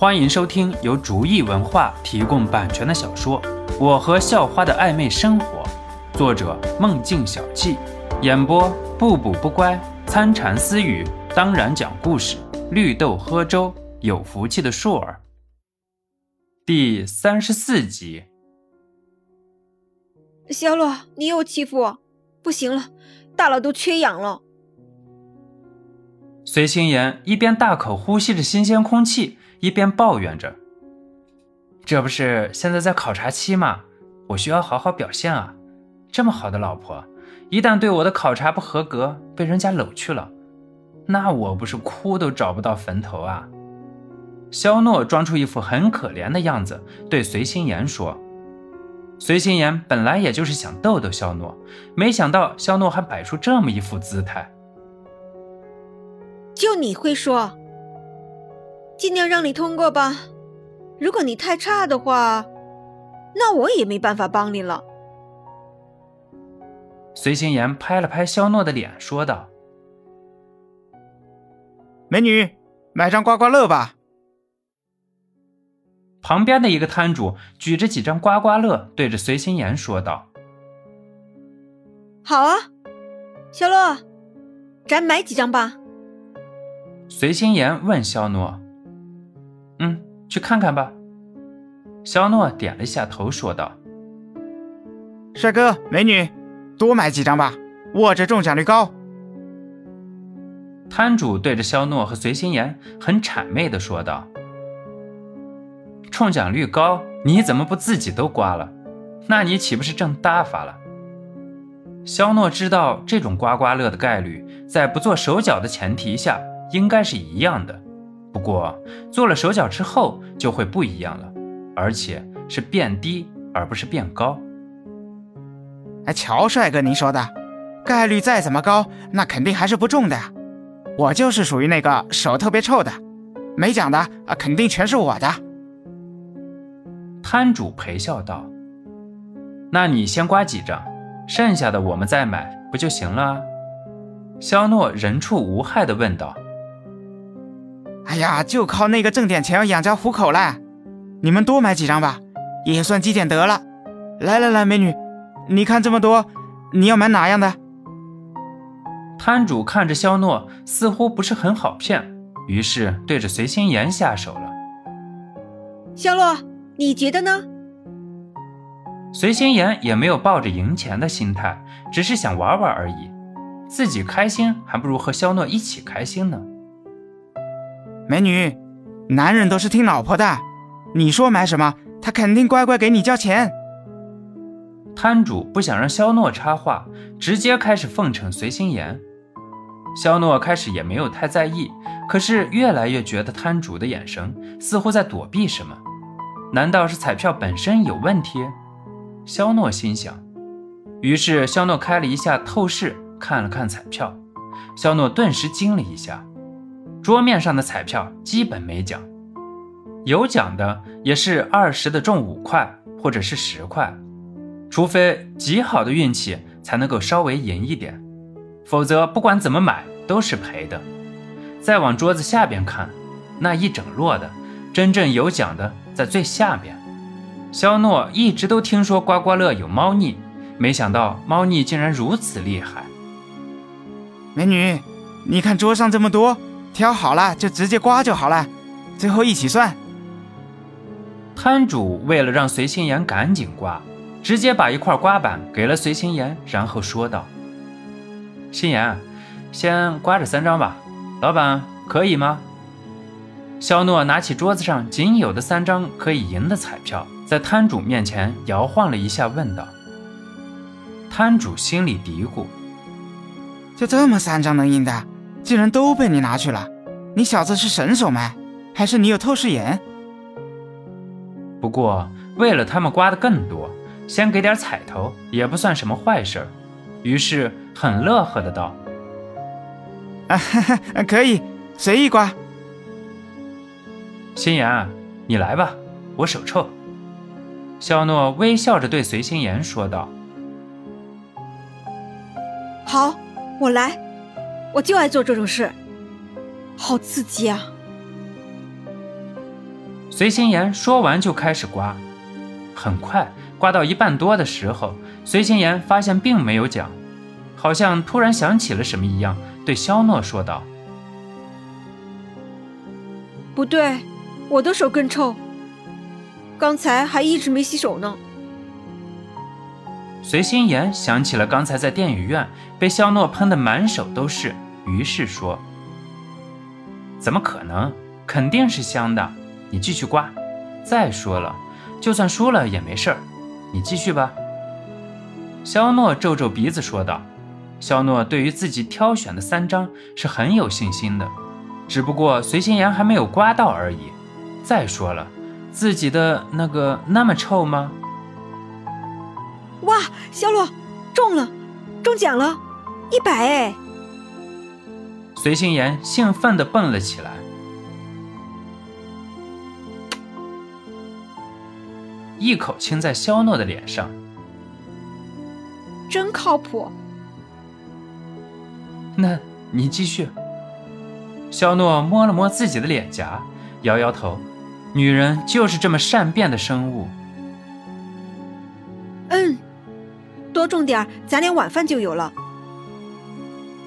欢迎收听由竹意文化提供版权的小说《我和校花的暧昧生活》，作者梦境小憩，演播不补不乖、参禅私语，当然讲故事，绿豆喝粥，有福气的硕儿。第三十四集。小洛，你又欺负我，不行了，大佬都缺氧了。随心言一边大口呼吸着新鲜空气，一边抱怨着：“这不是现在在考察期吗？我需要好好表现啊！这么好的老婆，一旦对我的考察不合格，被人家搂去了，那我不是哭都找不到坟头啊！”肖诺装出一副很可怜的样子，对随心言说：“随心言本来也就是想逗逗肖诺，没想到肖诺还摆出这么一副姿态。”就你会说，尽量让你通过吧。如果你太差的话，那我也没办法帮你了。随心言拍了拍肖诺的脸，说道：“美女，买张刮刮乐吧。”旁边的一个摊主举着几张刮刮乐，对着随心言说道：“好啊，肖洛，咱买几张吧。”随心言问肖诺：“嗯，去看看吧。”肖诺点了一下头，说道：“帅哥，美女，多买几张吧，我这中奖率高。”摊主对着肖诺和随心言很谄媚的说道：“中奖率高，你怎么不自己都刮了？那你岂不是挣大发了？”肖诺知道这种刮刮乐的概率，在不做手脚的前提下。应该是一样的，不过做了手脚之后就会不一样了，而且是变低而不是变高。哎，乔帅哥，您说的概率再怎么高，那肯定还是不中的呀。我就是属于那个手特别臭的，没奖的啊，肯定全是我的。摊主陪笑道：“那你先刮几张，剩下的我们再买不就行了？”肖诺人畜无害地问道。哎呀，就靠那个挣点钱要养家糊口了，你们多买几张吧，也算积点德了。来来来，美女，你看这么多，你要买哪样的？摊主看着肖诺似乎不是很好骗，于是对着随心言下手了。肖洛，你觉得呢？随心言也没有抱着赢钱的心态，只是想玩玩而已，自己开心还不如和肖诺一起开心呢。美女，男人都是听老婆的，你说买什么，他肯定乖乖给你交钱。摊主不想让肖诺插话，直接开始奉承随心言。肖诺开始也没有太在意，可是越来越觉得摊主的眼神似乎在躲避什么，难道是彩票本身有问题？肖诺心想。于是肖诺开了一下透视，看了看彩票，肖诺顿时惊了一下。桌面上的彩票基本没奖，有奖的也是二十的中五块或者是十块，除非极好的运气才能够稍微赢一点，否则不管怎么买都是赔的。再往桌子下边看，那一整摞的真正有奖的在最下边。肖诺一直都听说刮刮乐有猫腻，没想到猫腻竟然如此厉害。美女，你看桌上这么多。挑好了就直接刮就好了，最后一起算。摊主为了让随心言赶紧刮，直接把一块刮板给了随心言，然后说道：“心言，先刮这三张吧，老板可以吗？”肖诺拿起桌子上仅有的三张可以赢的彩票，在摊主面前摇晃了一下，问道：“摊主心里嘀咕：就这么三张能赢的？”竟然都被你拿去了，你小子是神手吗？还是你有透视眼？不过为了他们刮的更多，先给点彩头也不算什么坏事。于是很乐呵的道：“啊哈哈，可以随意刮。”心言，你来吧，我手臭。肖诺微笑着对随心言说道：“好，我来。”我就爱做这种事，好刺激啊！随心言说完就开始刮，很快刮到一半多的时候，随心言发现并没有奖，好像突然想起了什么一样，对肖诺说道：“不对，我的手更臭，刚才还一直没洗手呢。”随心言想起了刚才在电影院被肖诺喷得满手都是，于是说：“怎么可能？肯定是香的。”你继续刮。再说了，就算输了也没事儿，你继续吧。肖诺皱皱鼻子说道：“肖诺对于自己挑选的三张是很有信心的，只不过随心言还没有刮到而已。再说了，自己的那个那么臭吗？”哇，肖洛中了，中奖了，一百哎！随心言兴奋地蹦了起来。一口亲在肖诺的脸上，真靠谱。那你继续。肖诺摸了摸自己的脸颊，摇摇头。女人就是这么善变的生物。多种点咱俩晚饭就有了。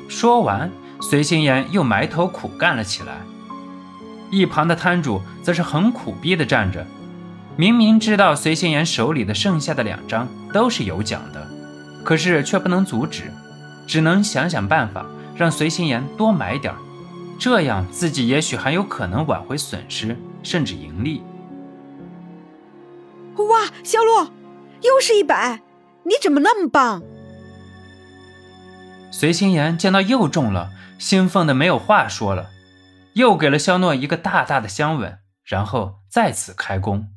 说完，随心言又埋头苦干了起来。一旁的摊主则是很苦逼的站着。明明知道随心言手里的剩下的两张都是有奖的，可是却不能阻止，只能想想办法让随心言多买点这样自己也许还有可能挽回损失，甚至盈利。哇，小洛，又是一百！你怎么那么棒？随心言见到又中了，兴奋的没有话说了，又给了肖诺一个大大的香吻，然后再次开工。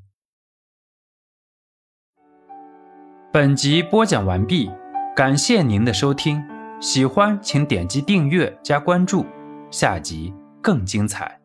本集播讲完毕，感谢您的收听，喜欢请点击订阅加关注，下集更精彩。